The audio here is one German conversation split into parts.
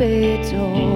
Oh,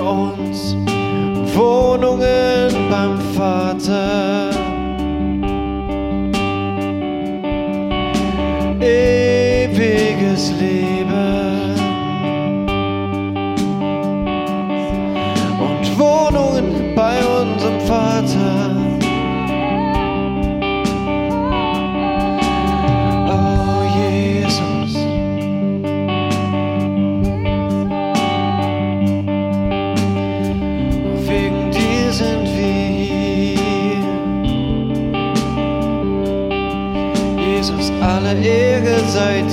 für uns Wohnungen beim Vater. Ewiges Leben. seit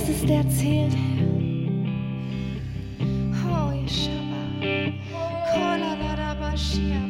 das ist es, der zählt, Oh, Yeshua. Kola la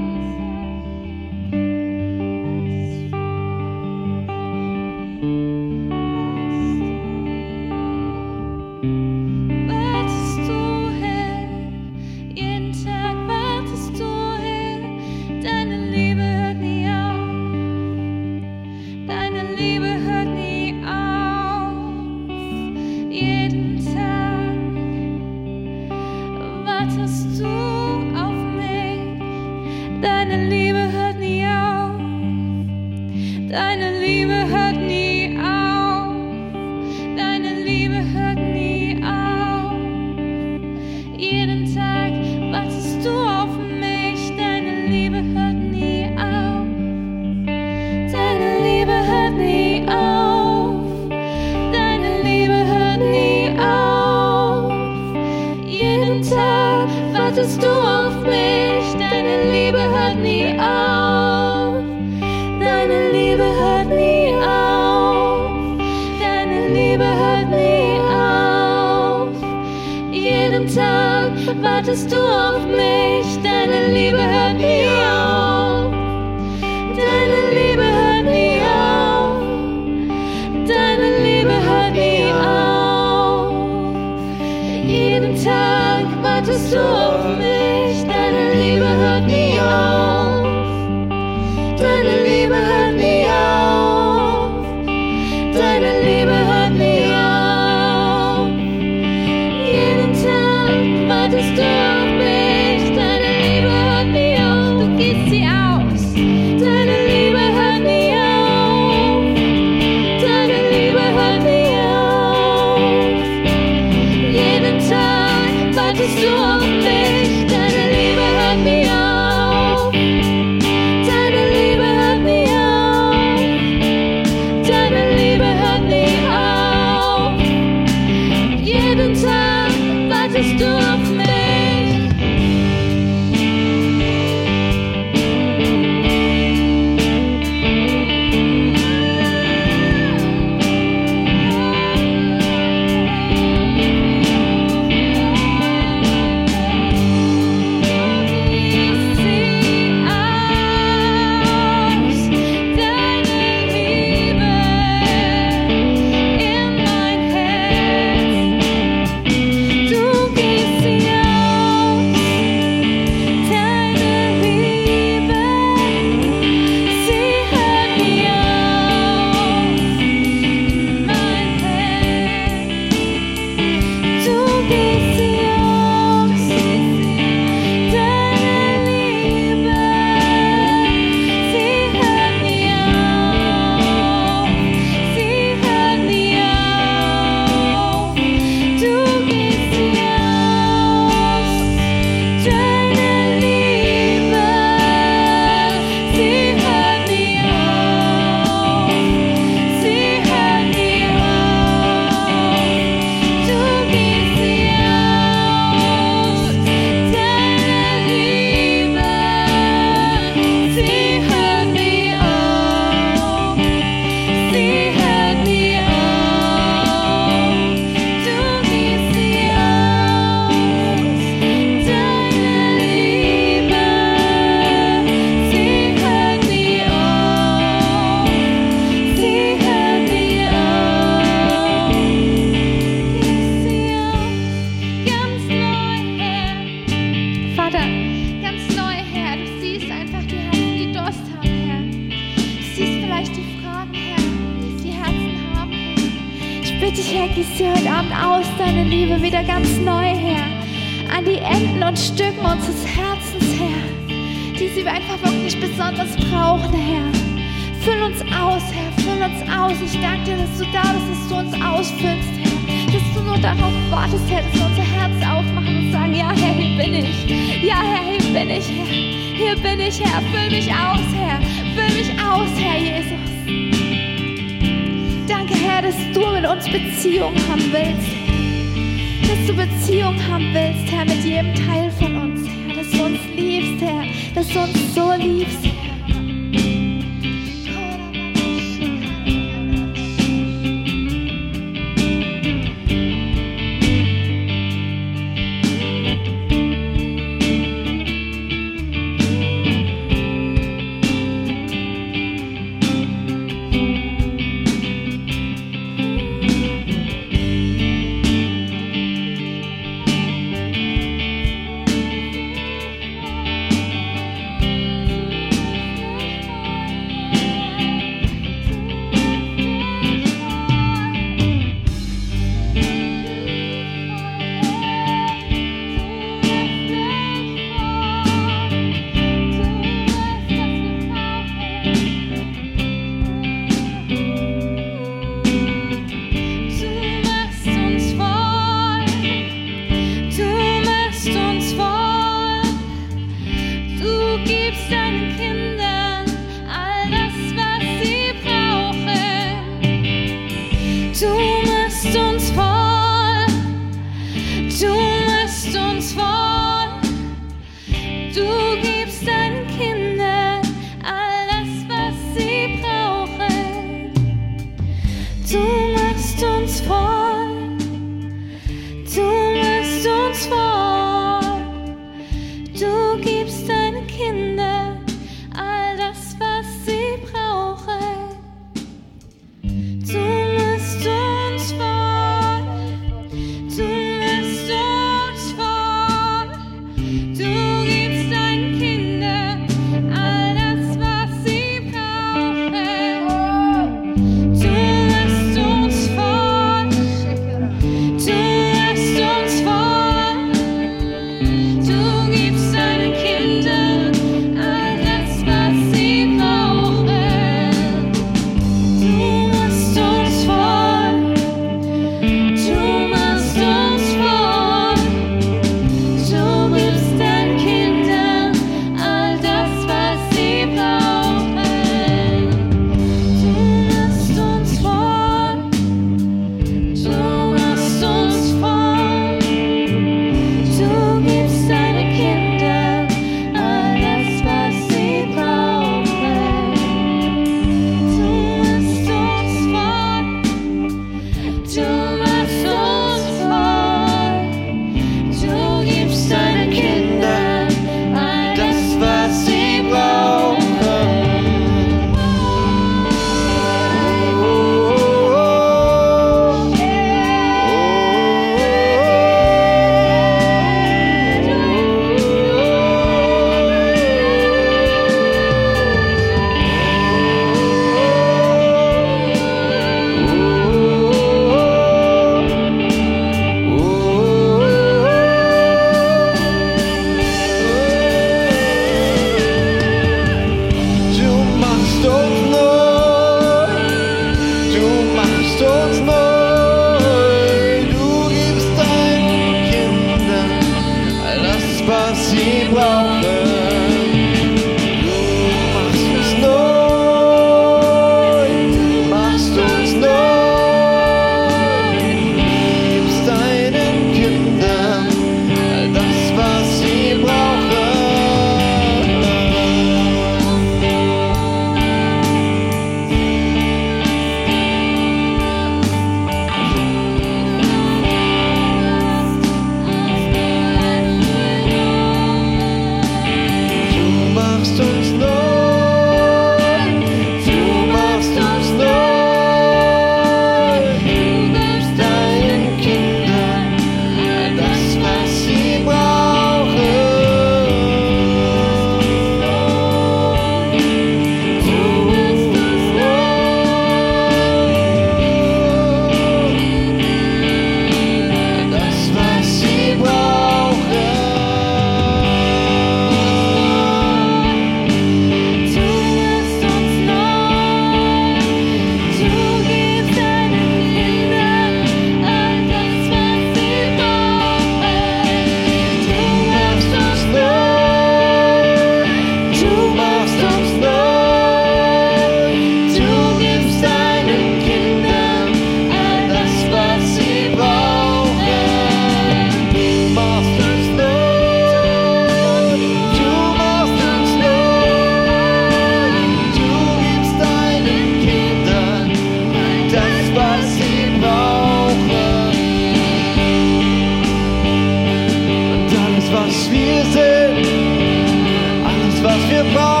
goodbye.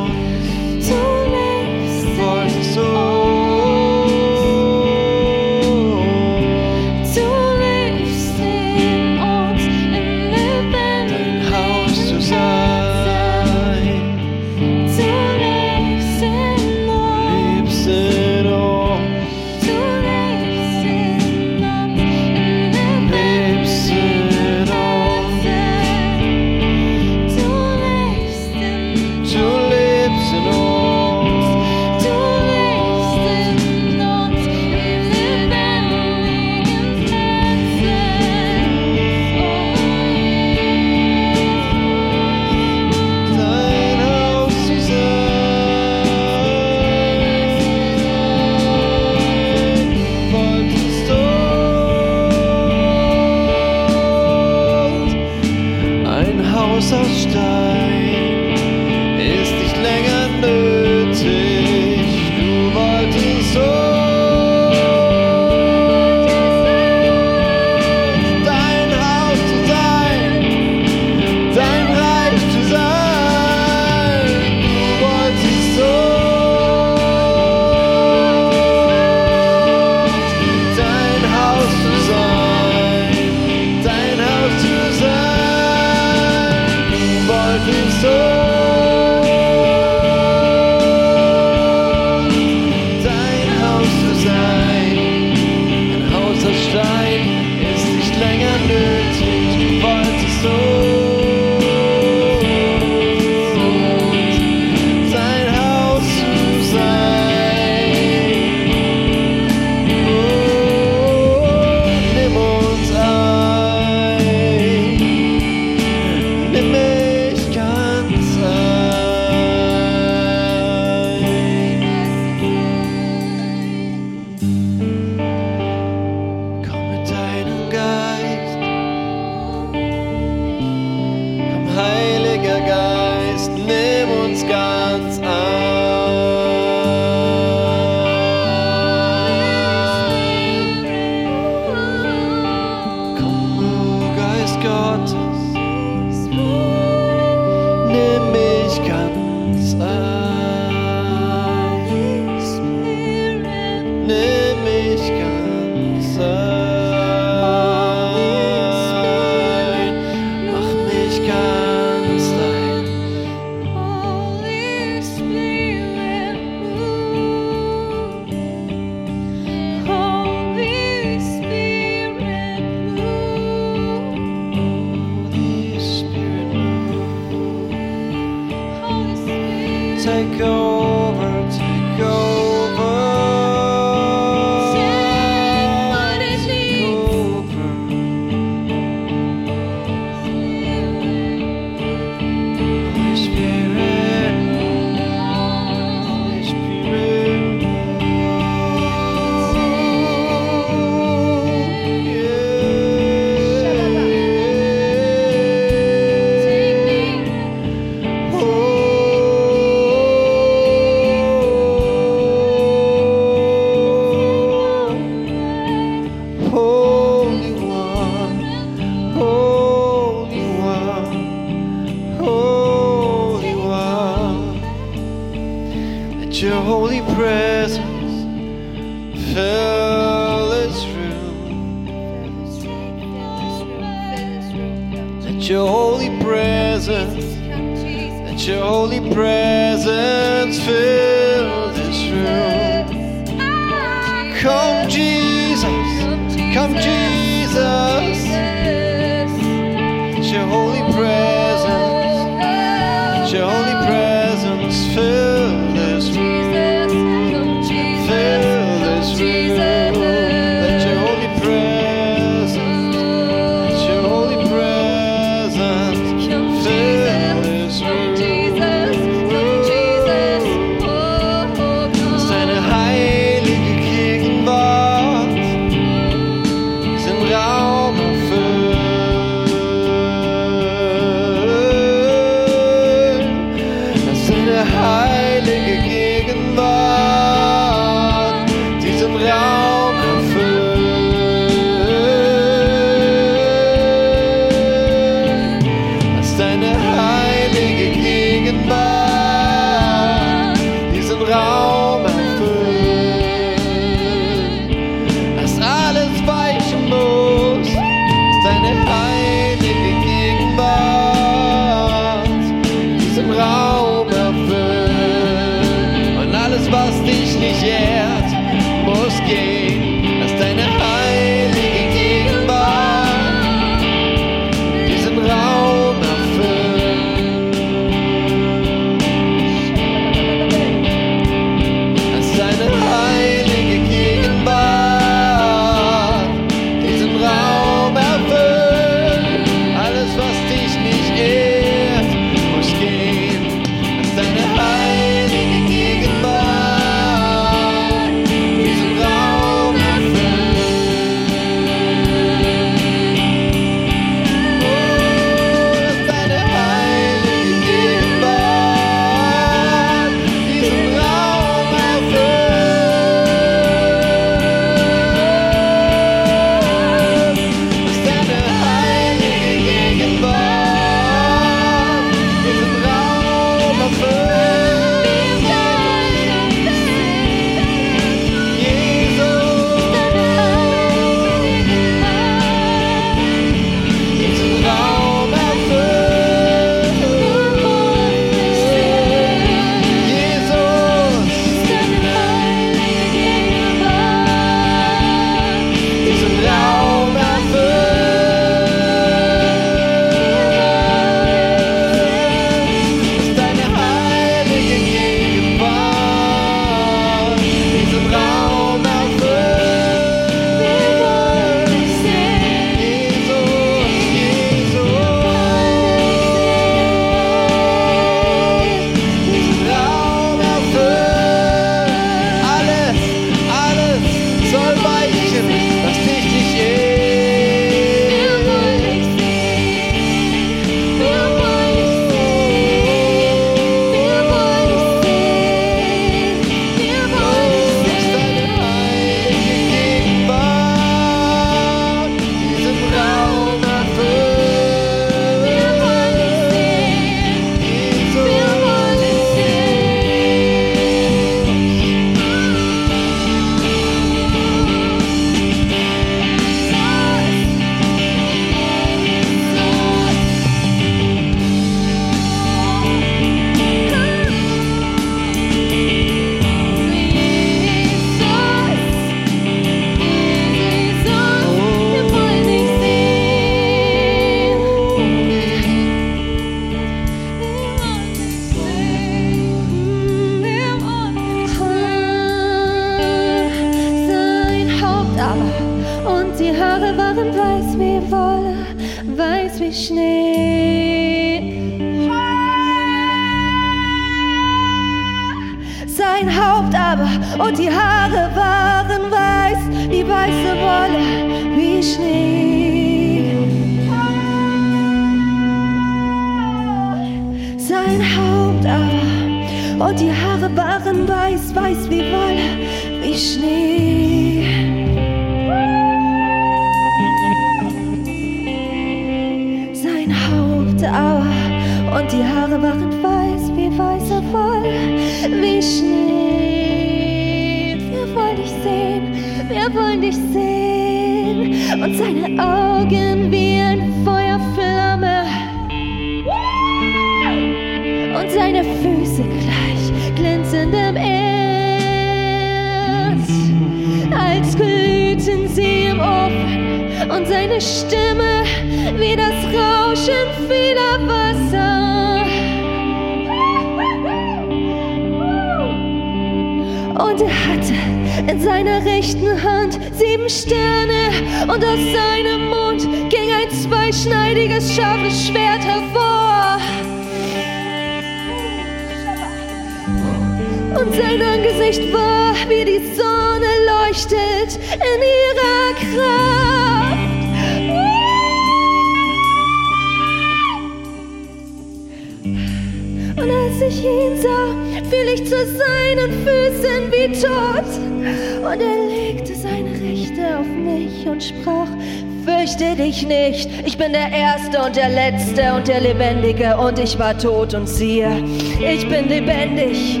Lebendige und ich war tot und siehe, ich bin lebendig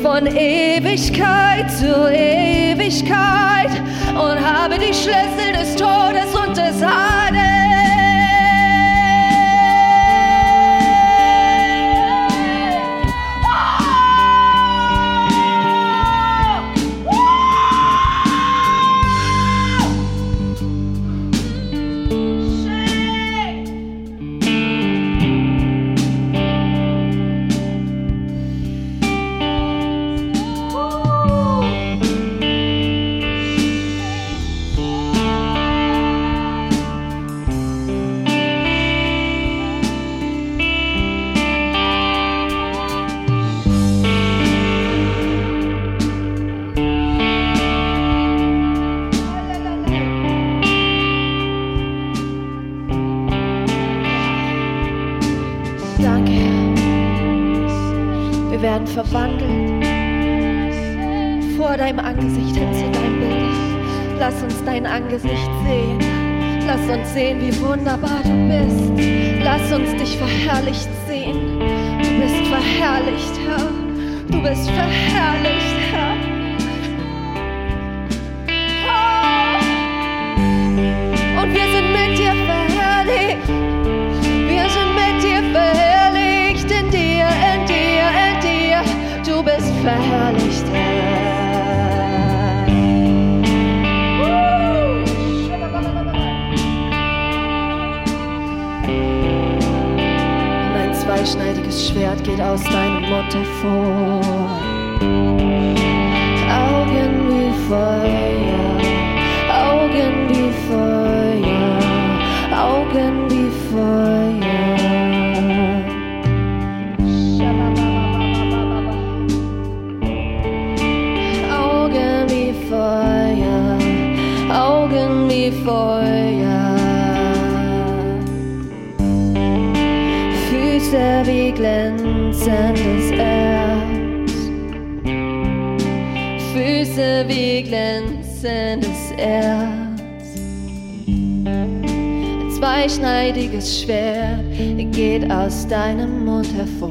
von Ewigkeit zu Ewigkeit und habe die Schlüssel des Todes und des Heils. sehen, wie wunderbar du bist. Lass uns dich verherrlicht sehen. Du bist verherrlicht, Herr. Du bist verherrlicht. Schwert geht aus deinem Mund hervor. Augen wie Feuer, Augen wie Feuer, Augen wie Feuer. Augen wie Feuer, Augen wie Feuer. Boden des Erz, Füße wie glänzendes Erz. Ein zweischneidiges Schwert geht aus deinem Mund hervor.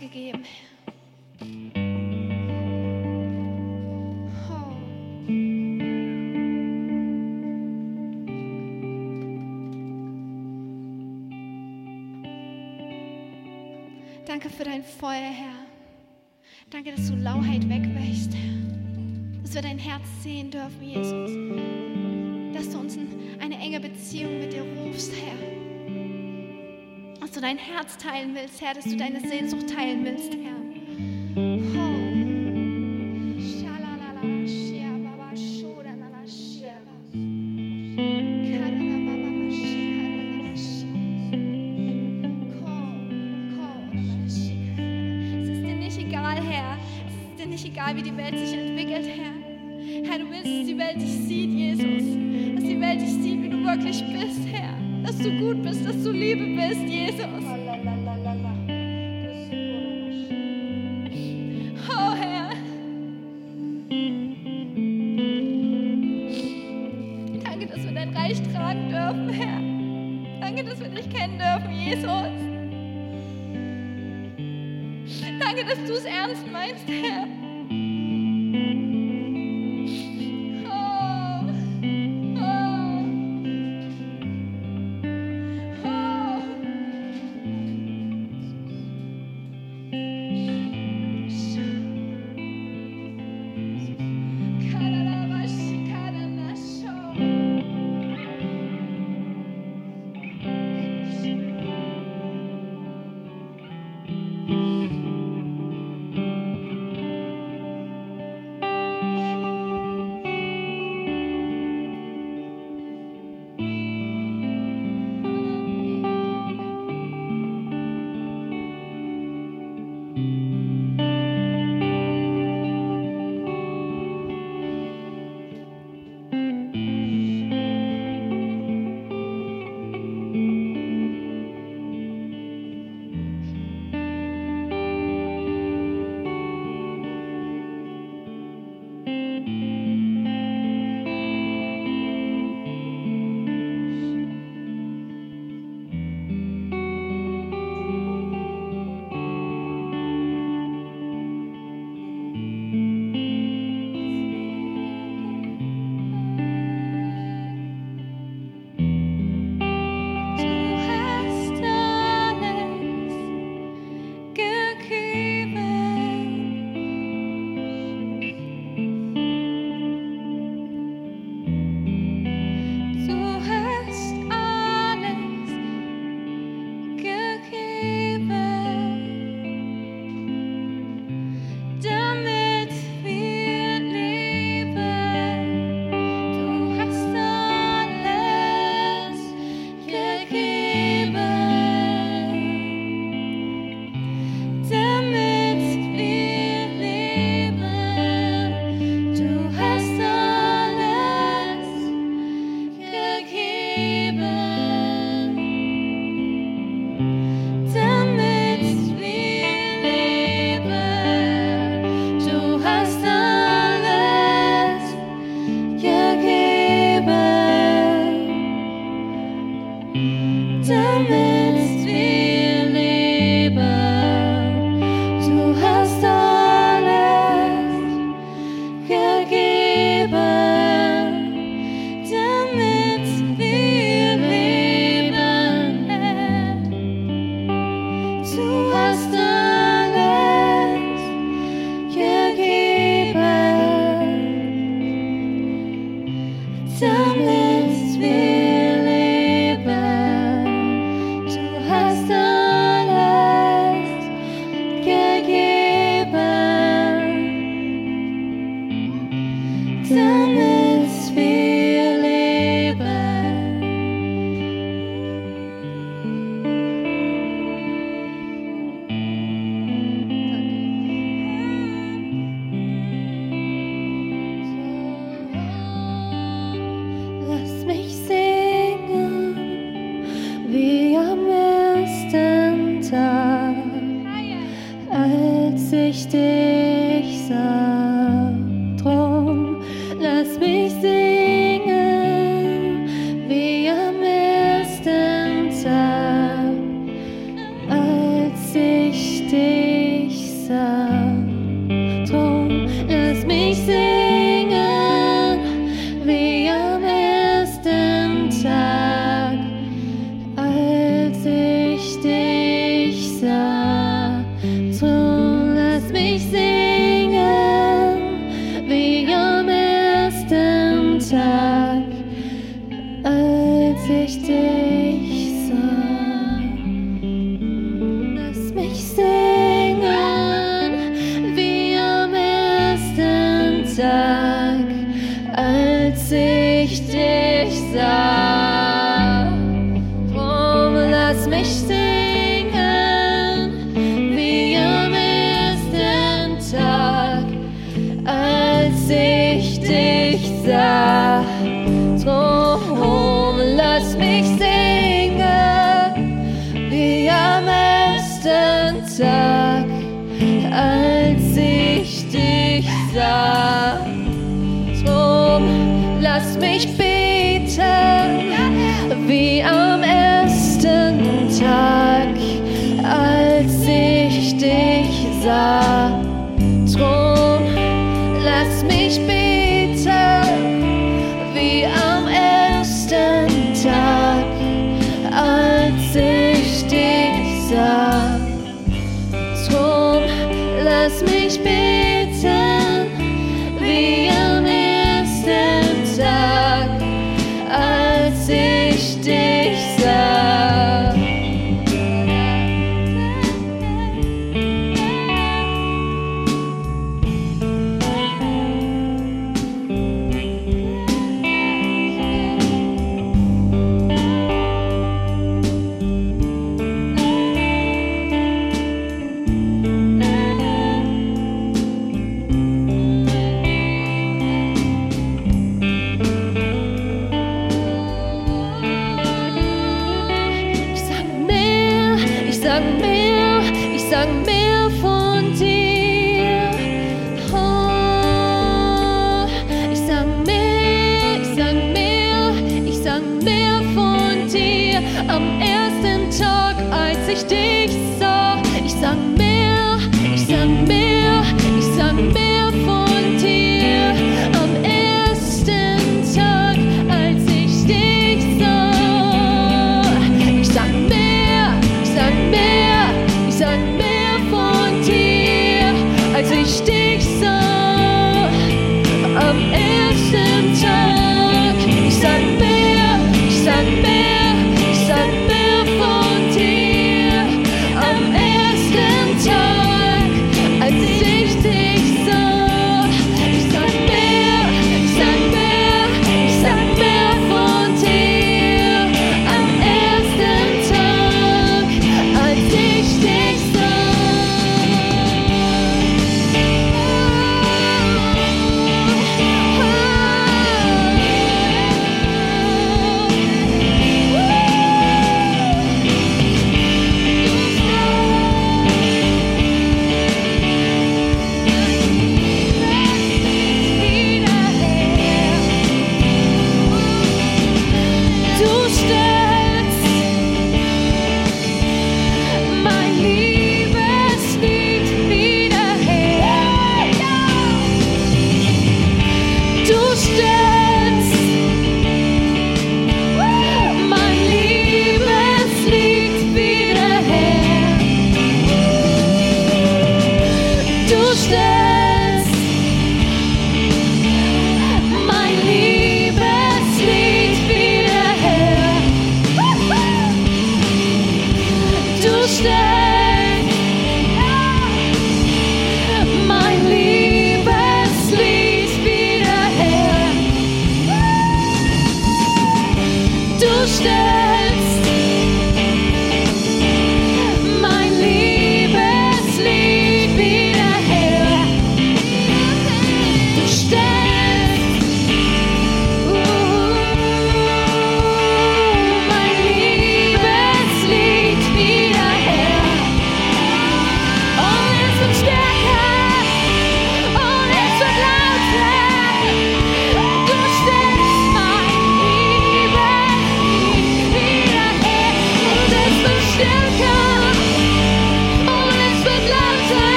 gegeben, oh. Danke für dein Feuer, Herr. Danke, dass du Lauheit wegwächst, Herr. Dass wir dein Herz sehen dürfen, Jesus. Dass du uns in eine enge Beziehung mit dir rufst, Herr du dein Herz teilen willst, Herr, dass du deine Sehnsucht teilen willst, Herr. Es ist dir nicht egal, Herr. Es ist dir nicht egal, wie die Welt sich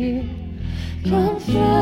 come from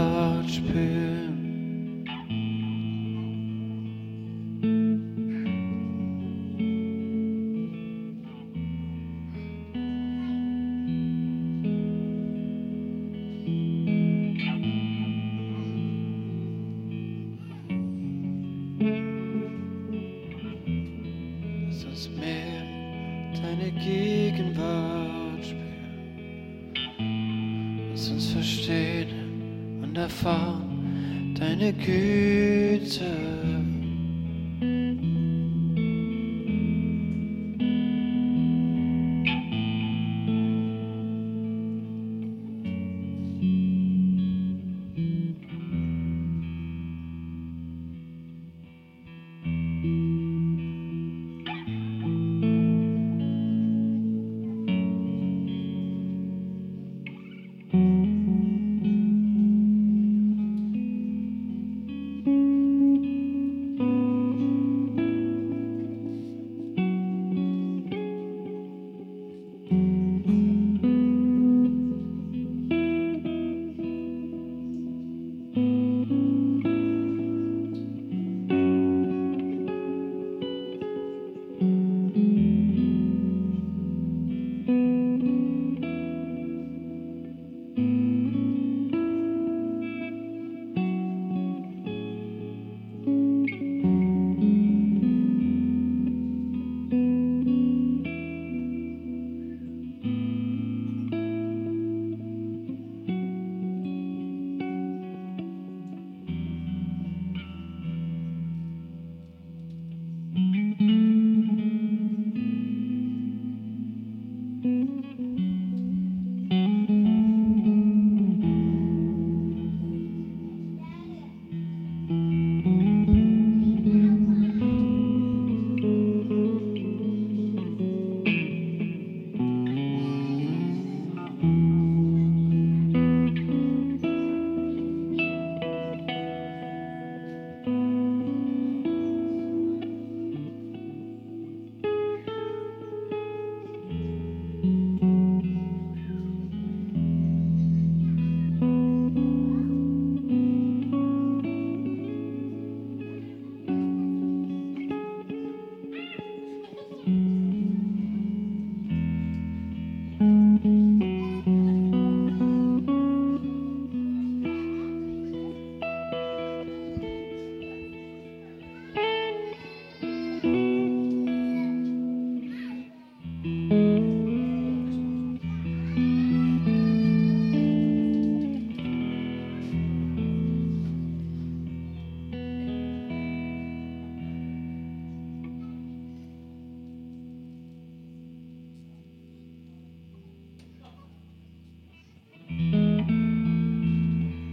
touch pin.